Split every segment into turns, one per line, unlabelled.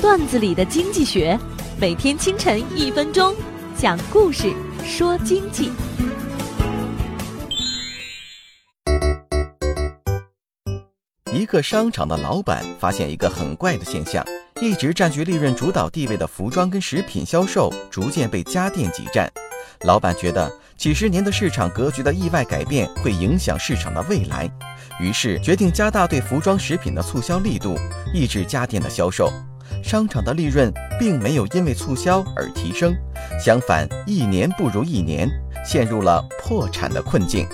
段子里的经济学，每天清晨一分钟，讲故事说经济。
一个商场的老板发现一个很怪的现象：一直占据利润主导地位的服装跟食品销售，逐渐被家电挤占。老板觉得几十年的市场格局的意外改变会影响市场的未来，于是决定加大对服装食品的促销力度，抑制家电的销售。商场的利润并没有因为促销而提升，相反，一年不如一年，陷入了破产的困境。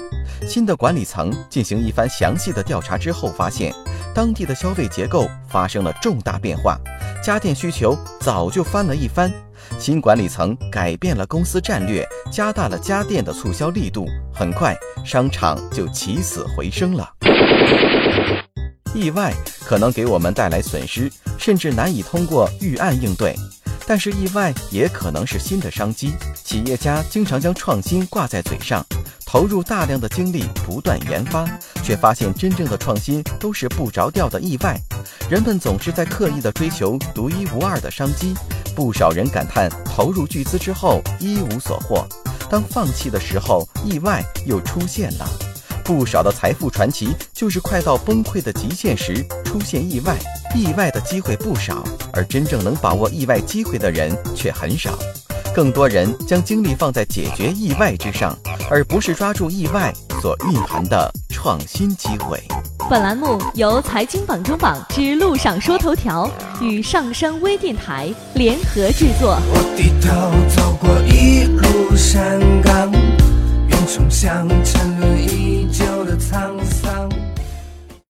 新的管理层进行一番详细的调查之后，发现当地的消费结构发生了重大变化，家电需求早就翻了一番。新管理层改变了公司战略，加大了家电的促销力度，很快商场就起死回生了。意外可能给我们带来损失，甚至难以通过预案应对，但是意外也可能是新的商机。企业家经常将创新挂在嘴上，投入大量的精力不断研发，却发现真正的创新都是不着调的意外。人们总是在刻意的追求独一无二的商机。不少人感叹，投入巨资之后一无所获，当放弃的时候，意外又出现了。不少的财富传奇就是快到崩溃的极限时出现意外，意外的机会不少，而真正能把握意外机会的人却很少。更多人将精力放在解决意外之上，而不是抓住意外所蕴含的创新机会。
本栏目由财经榜中榜之路上说头条与上山微电台联合制作。
我低头走过一路山岗，云冲向沉沦已久的沧桑。